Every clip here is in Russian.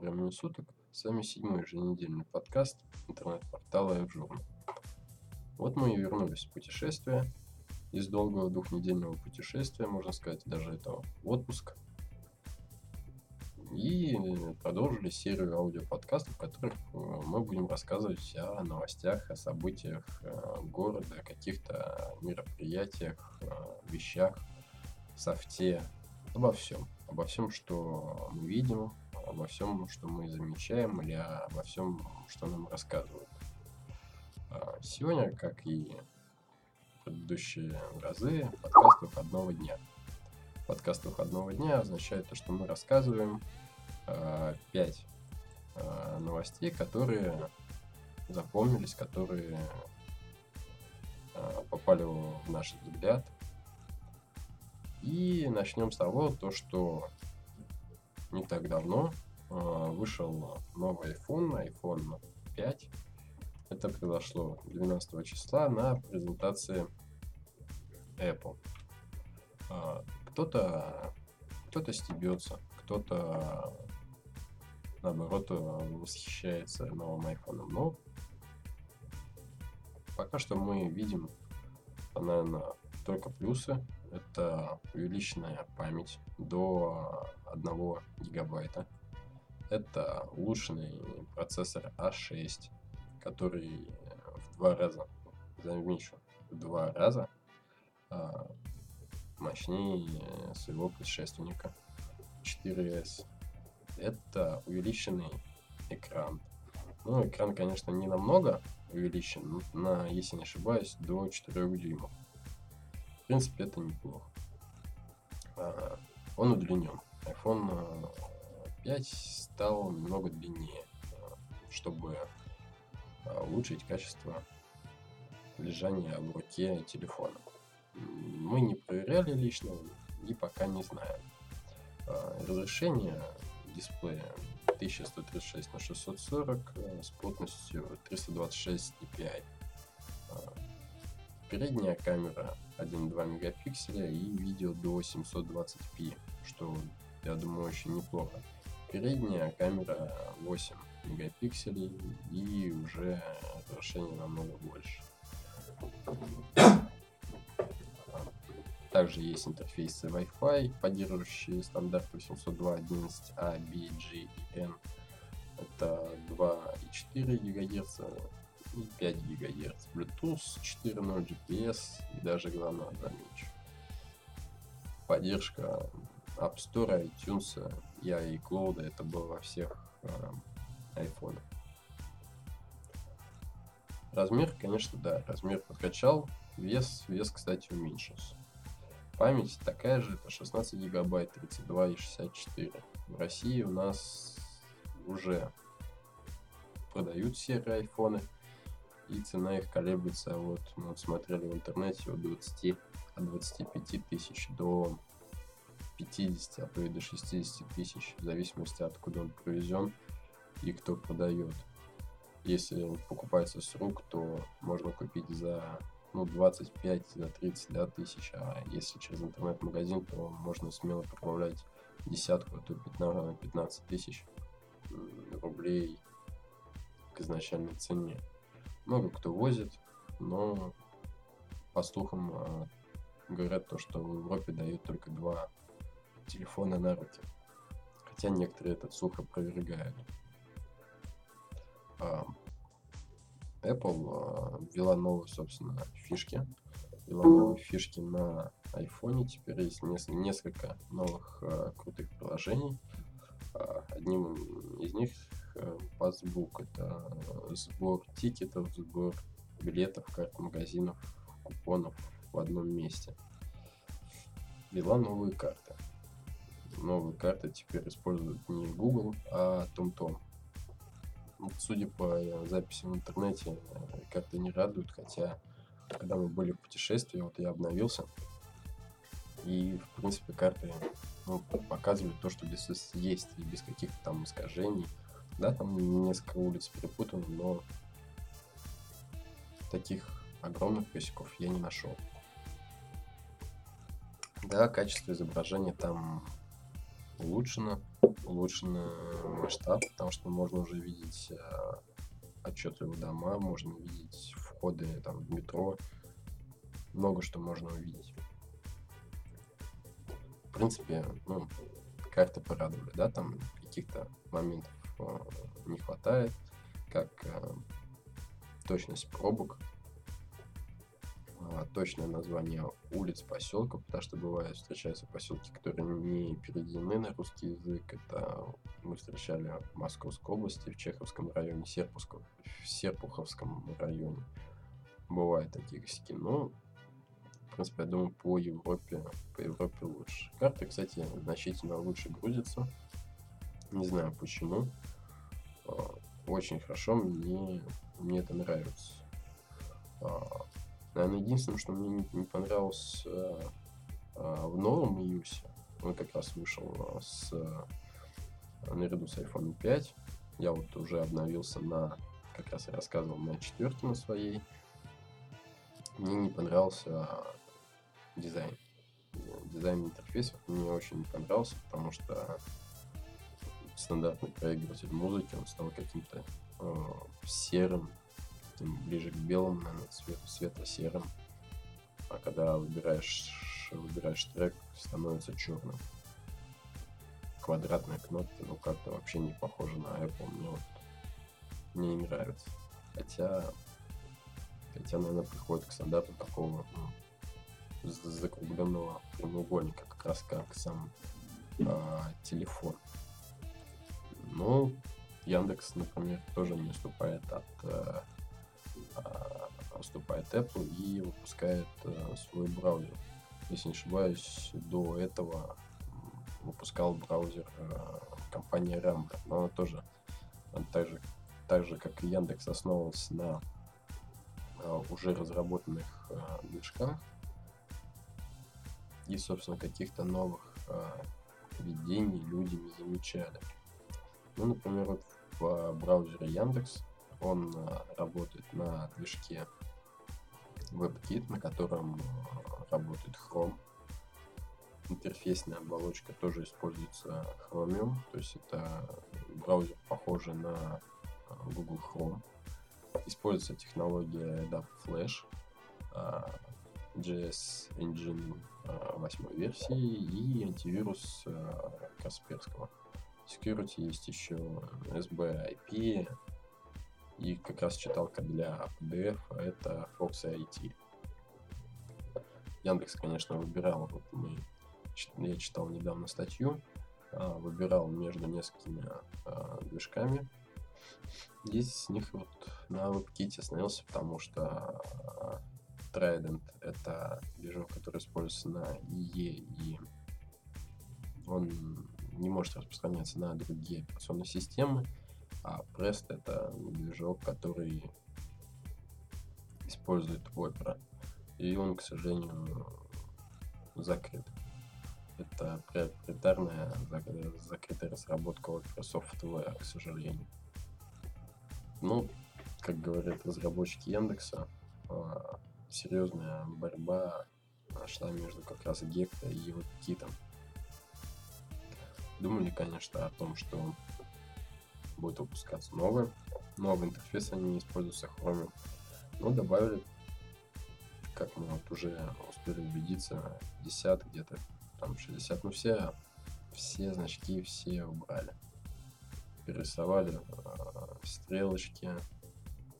времени суток. С вами седьмой еженедельный подкаст интернет-портала F-Journal. Вот мы и вернулись в путешествие. Из долгого двухнедельного путешествия, можно сказать, даже этого отпуска. И продолжили серию аудиоподкастов, в которых э, мы будем рассказывать о новостях, о событиях э, города, о каких-то мероприятиях, э, вещах, софте, обо всем. Обо всем, что мы видим, обо всем, что мы замечаем, или обо всем, что нам рассказывают. А, сегодня, как и предыдущие разы, подкаст выходного дня. Подкаст выходного дня означает то, что мы рассказываем э, 5 э, новостей, которые запомнились, которые попали в наш взгляд. И начнем с того, то, что не так давно э, вышел новый iPhone, iPhone 5. Это произошло 12 числа на презентации Apple. Э, кто-то кто-то стебется, кто-то наоборот восхищается новым iPhone. Но пока что мы видим, наверное, только плюсы. Это увеличенная память до 1 гигабайта. Это улучшенный процессор A6, который в два раза, замечу, в два раза а, мощнее своего предшественника 4S. Это увеличенный экран. Ну, экран, конечно, не намного увеличен, на, если не ошибаюсь, до 4 дюймов. Принципе, это неплохо. А, он удлинен iPhone 5 э, стал немного длиннее, э, чтобы улучшить качество лежания в руке телефона. Мы не проверяли лично и пока не знаем. Разрешение дисплея 1136 на 640 с плотностью 326 dpi. Передняя камера 1,2 мегапикселя и видео до 720p, что я думаю, очень неплохо. Передняя камера 8 мегапикселей и уже разрешение намного больше. Также есть интерфейсы Wi-Fi, поддерживающие стандарт 802.11a, B, G и N. Это 2,4 ГГц и 5 ГГц. Bluetooth 4.0 GPS и даже главное замечу. Поддержка App Store, iTunes и iCloud, это было во всех э, iPhone. Размер, конечно, да, размер подкачал, вес, вес, кстати, уменьшился. Память такая же, это 16 гигабайт, 32 и 64. В России у нас уже продают серые айфоны, и цена их колеблется, вот мы вот смотрели в интернете, от 20, от 25 тысяч до 50, а то и до 60 тысяч, в зависимости от куда он привезен и кто продает. Если покупается с рук, то можно купить за ну, 25, за 30 да, тысяч, а если через интернет-магазин, то можно смело прибавлять десятку, а то 15, 15 тысяч рублей к изначальной цене. Много кто возит, но по слухам а, говорят то, что в Европе дают только два телефона на руки. Хотя некоторые этот слух опровергают. А, Apple а, ввела новые, собственно, фишки. Ввела новые фишки на iPhone. Теперь есть несколько новых а, крутых приложений. Одним из них Passbook. Это сбор тикетов, сбор билетов, карт магазинов, купонов в одном месте. Ввела новые карты новые карты теперь используют не Google, а TomTom. Судя по э, записям в интернете, э, карты не радуют, хотя когда мы были в путешествии, вот я обновился, и, в принципе, карты ну, показывают то, что здесь есть, и без каких-то там искажений. Да, там несколько улиц перепутано, но таких огромных косяков я не нашел. Да, качество изображения там улучшено, улучшен масштаб, потому что можно уже видеть э, отчетливо дома, можно видеть входы там, в метро, много что можно увидеть. В принципе, ну, карты порадовали, да, там каких-то моментов не хватает, как э, точность пробок, э, точное название улиц, поселков, потому что бывают встречаются поселки, которые не переведены на русский язык. Это мы встречали в Московской области, в Чеховском районе, Серпусков, в Серпуховском районе. Бывают такие косяки, но в принципе, я думаю, по Европе, по Европе лучше. Карты, кстати, значительно лучше грузятся. Не знаю почему. А, очень хорошо, мне, мне это нравится. А, наверное, единственное, что мне не, не понравилось а, в новом iOS, он как раз вышел с наряду с iPhone 5. Я вот уже обновился на, как раз я рассказывал, на четверке на своей. Мне не понравился дизайн. Дизайн интерфейсов мне очень не понравился, потому что стандартный проигрыватель музыки, он стал каким-то э, серым, ближе к белому, наверное, цвету, светло-серым. А когда выбираешь, выбираешь трек, становится черным. Квадратные кнопки, ну как-то вообще не похоже на Apple. Мне вот мне не нравится. Хотя, хотя, наверное, приходит к стандарту такого ну, закругленного прямоугольника, как раз как сам э, телефон. Ну, Яндекс, например, тоже не уступает от э, э, уступает Apple и выпускает э, свой браузер. Если не ошибаюсь, до этого выпускал браузер э, компания Rambler, но она тоже так, же, так же, как и Яндекс, основывался на уже разработанных движках и, собственно, каких-то новых видений люди не замечали. Ну, например, вот в браузере Яндекс он а, работает на движке WebKit, на котором а, работает Chrome. Интерфейсная оболочка тоже используется Chromium, то есть это браузер похожий на Google Chrome. Используется технология Adaptive Flash, JS Engine 8 версии и антивирус Касперского security есть еще SBIP и как раз читалка для PDF это Fox IT. Яндекс, конечно, выбирал, вот мы, я читал недавно статью, а, выбирал между несколькими а, движками. Здесь с них вот на WebKit остановился, потому что а, Trident это движок, который используется на IE, и он не может распространяться на другие операционные системы, а Prest это движок, который использует Opera. И он, к сожалению, закрыт. Это приоритарная закрытая разработка Opera Software, к сожалению. Ну, как говорят разработчики Яндекса, а, серьезная борьба шла между как раз Гекта и вот Китом. Думали, конечно, о том, что будет выпускаться новое. Новый интерфейс они не используются Chrome. Но добавили, как мы вот уже успели убедиться, 50 где-то, там 60. Ну все, все значки все убрали. Перерисовали э, стрелочки,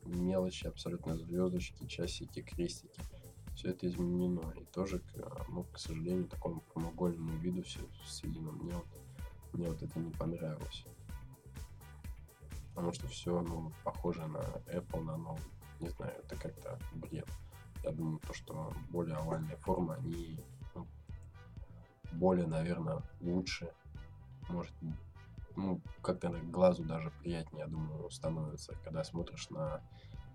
мелочи, абсолютно звездочки, часики, крестики. Все это изменено. И тоже, ну, к сожалению, такому прямоугольному виду все сведено. Мне вот мне вот это не понравилось. Потому что все, ну, похоже на Apple, на новый. Не знаю, это как-то бред. Я думаю, то, что более овальные формы, они ну, более, наверное, лучше. Может, ну, как-то на глазу даже приятнее, я думаю, становится, когда смотришь на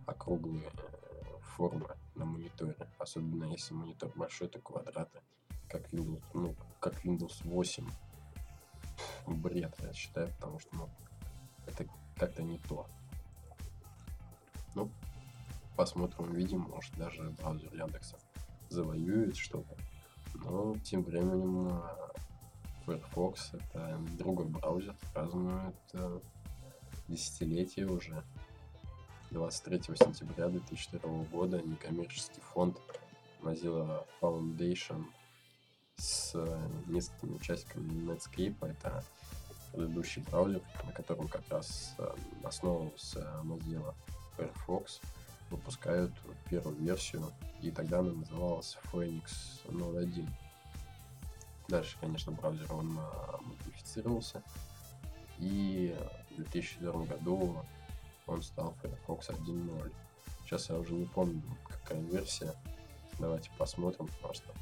округлые э, формы на мониторе. Особенно если монитор большой, то квадраты, как Windows, ну, как Windows 8 бред, я считаю, потому что ну, это как-то не то. Ну, посмотрим, увидим, может даже браузер Яндекса завоюет что-то. Но тем временем Firefox — это другой браузер, празднует э, десятилетие уже. 23 сентября 2002 года некоммерческий фонд Mozilla Foundation с э, несколькими участниками Netscape, это предыдущий браузер, на котором как раз э, основывался Mozilla Firefox, выпускают первую версию, и тогда она называлась Phoenix 01. Дальше, конечно, браузер он а, модифицировался, и в 2004 году он стал Firefox 1.0. Сейчас я уже не помню, какая версия. Давайте посмотрим просто.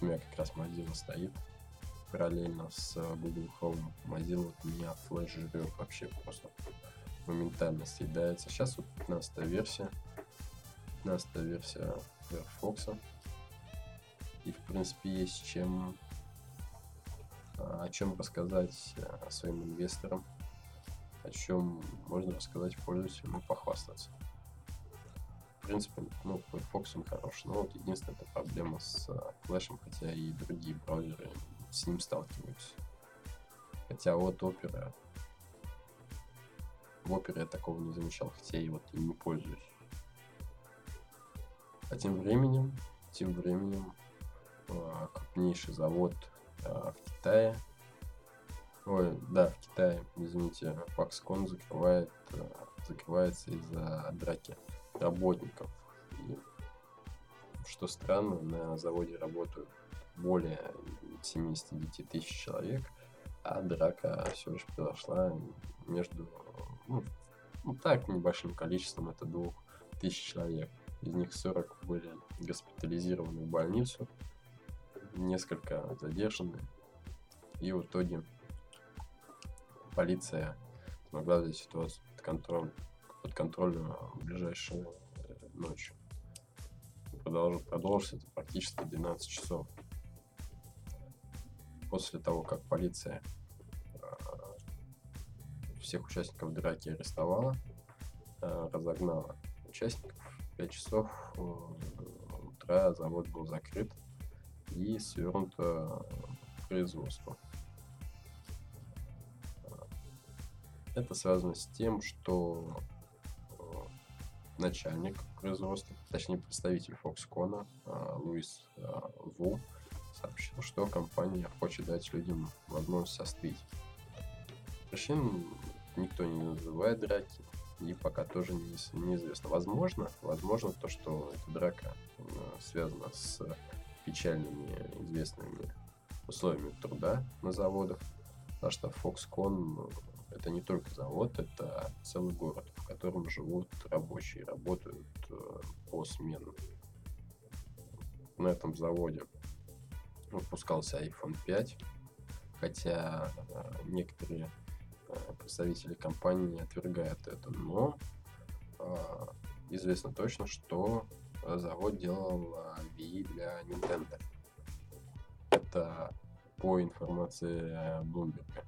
У меня как раз Mozilla стоит параллельно с Google Chrome. Mozilla вот меня флеш жрет вообще просто моментально съедается. Сейчас вот 15 версия. 15 версия Firefox. И в принципе есть чем о чем рассказать э, своим инвесторам, о чем можно рассказать пользователям и похвастаться. В принципе, ну, Firefox он хорош, но вот единственная проблема с э, флешем, хотя и другие браузеры с ним сталкиваются. Хотя вот Opera, в Opera я такого не замечал, хотя и вот им не пользуюсь. А тем временем, тем временем э, крупнейший завод в Китае. Ой, да, в Китае, извините, Foxconn закрывает, э, закрывается из-за драки работников. И, что странно, на заводе работают более 79 тысяч человек, а драка все лишь произошла между, ну, ну так, небольшим количеством, это двух тысяч человек. Из них 40 были госпитализированы в больницу, несколько задержаны. И в итоге полиция смогла взять ситуацию под контроль, под контроль в ближайшую э, ночь. Продолж, продолжится это практически 12 часов. После того, как полиция э, всех участников драки арестовала, э, разогнала участников, 5 часов утра завод был закрыт, и свернуто производство. Это связано с тем, что начальник производства, точнее представитель Foxconn э, Луис э, Ву сообщил, что компания хочет дать людям возможность остыть. Причин никто не называет драки, и пока тоже не, неизвестно. Возможно, возможно то, что эта драка связана с печальными известными условиями труда на заводах, потому что Foxconn это не только завод, это целый город, в котором живут рабочие, работают э, по сменам. На этом заводе выпускался iPhone 5, хотя э, некоторые э, представители компании отвергают это, но известно точно, что завод делал Wii для Nintendo. Это по информации Bloomberg.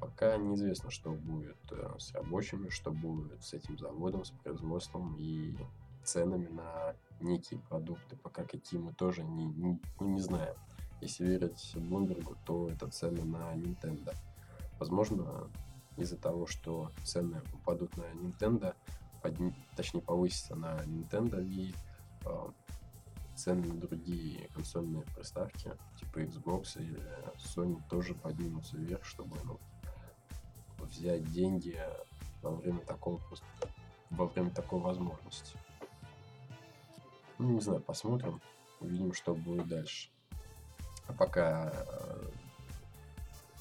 Пока неизвестно, что будет э, с рабочими, что будет с этим заводом, с производством и ценами на некие продукты. Пока какие мы тоже не, не, ну, не знаем. Если верить Блумбергу, то это цены на Nintendo. Возможно, из-за того, что цены упадут на Nintendo, подни... точнее повысится на Nintendo и э, цены на другие консольные приставки, типа Xbox или Sony, тоже поднимутся вверх, чтобы ну, взять деньги во время такого просто во время такой возможности. Ну, не знаю, посмотрим, увидим, что будет дальше. А пока э,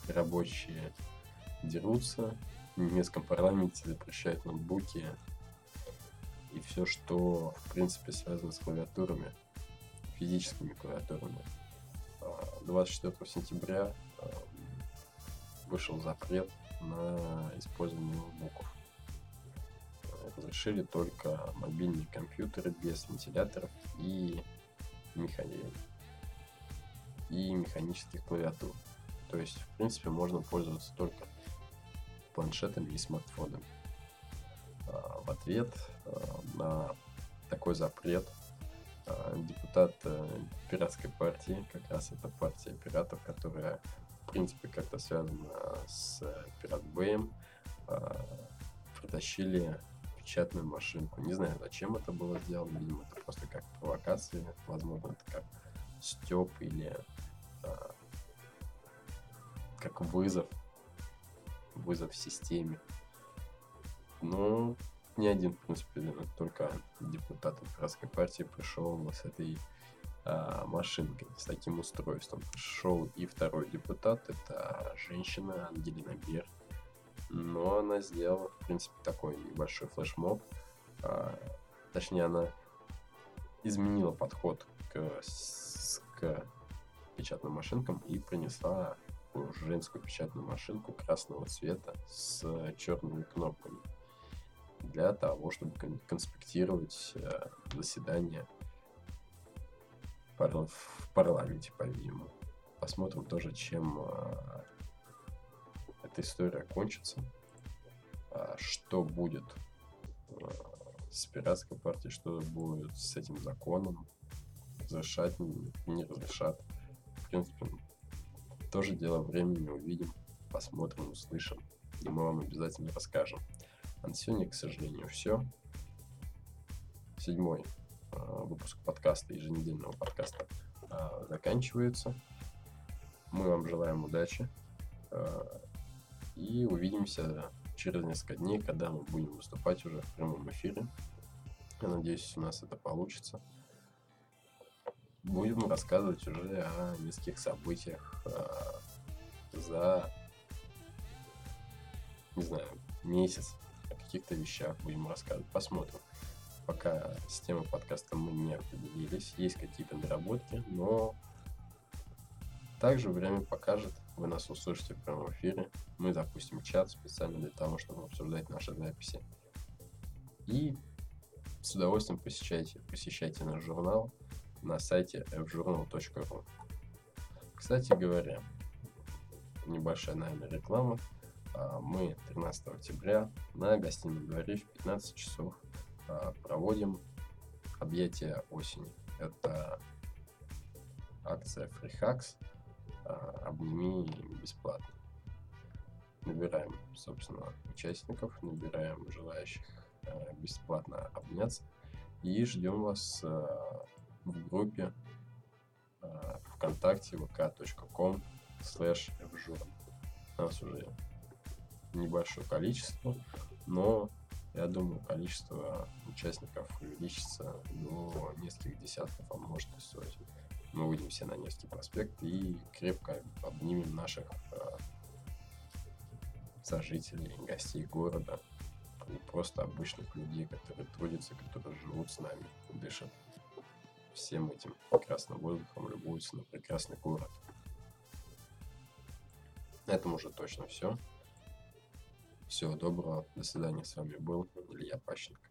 рабочие дерутся, в немецком парламенте запрещают ноутбуки, и все, что, в принципе, связано с клавиатурами, физическими клавиатурами. 24 а, сентября а, вышел запрет на использование ноутбуков. Разрешили только мобильные компьютеры без вентиляторов и, механи... и механических клавиатур. То есть, в принципе, можно пользоваться только планшетами и смартфонами. В ответ а, на такой запрет а, депутат э, пиратской партии, как раз это партия пиратов, которая, в принципе, как-то связана с пиратбэем, а, протащили печатную машинку. Не знаю, зачем это было сделано, видимо, это просто как провокация, возможно, это как степ или как вызов, вызов системе. Но не один, в принципе, только депутат Пиратской партии пришел с этой машинкой, с таким устройством. Пришел и второй депутат, это женщина Ангелина Бер. Но она сделала, в принципе, такой небольшой флешмоб. А, точнее, она изменила подход к, к печатным машинкам и принесла женскую печатную машинку красного цвета с черными кнопками для того, чтобы конспектировать э, заседание в парламенте, по-видимому. Посмотрим тоже, чем э, эта история кончится, а что будет э, с пиратской партией, что будет с этим законом, разрешать, не, не разрешат. В принципе, тоже дело времени, увидим, посмотрим, услышим, и мы вам обязательно расскажем. А на сегодня, к сожалению, все. Седьмой выпуск подкаста, еженедельного подкаста, э, заканчивается. Мы вам желаем удачи. Э, и увидимся через несколько дней, когда мы будем выступать уже в прямом эфире. Я надеюсь, у нас это получится. Будем рассказывать уже о нескольких событиях э, за, не знаю, месяц каких-то вещах будем рассказывать. Посмотрим. Пока с темой подкаста мы не определились. Есть какие-то наработки, но также время покажет. Вы нас услышите в прямом эфире. Мы запустим чат специально для того, чтобы обсуждать наши записи. И с удовольствием посещайте, посещайте наш журнал на сайте fjournal.ru. Кстати говоря, небольшая, наверное, реклама. А, мы 13 октября на гостином дворе в 15 часов проводим объятия осени. Это акция FreeHacks а, «Обними бесплатно». Набираем, собственно, участников, набираем желающих бесплатно обняться и ждем вас в группе ВКонтакте vk.com slash Нас уже небольшое количество, но я думаю, количество участников увеличится до нескольких десятков, а может и сотен. Мы выйдем все на Невский проспект и крепко обнимем наших э, сожителей, гостей города и просто обычных людей, которые трудятся, которые живут с нами, дышат всем этим прекрасным воздухом, любуются на прекрасный город. На этом уже точно все. Всего доброго. До свидания. С вами был Илья Пащенко.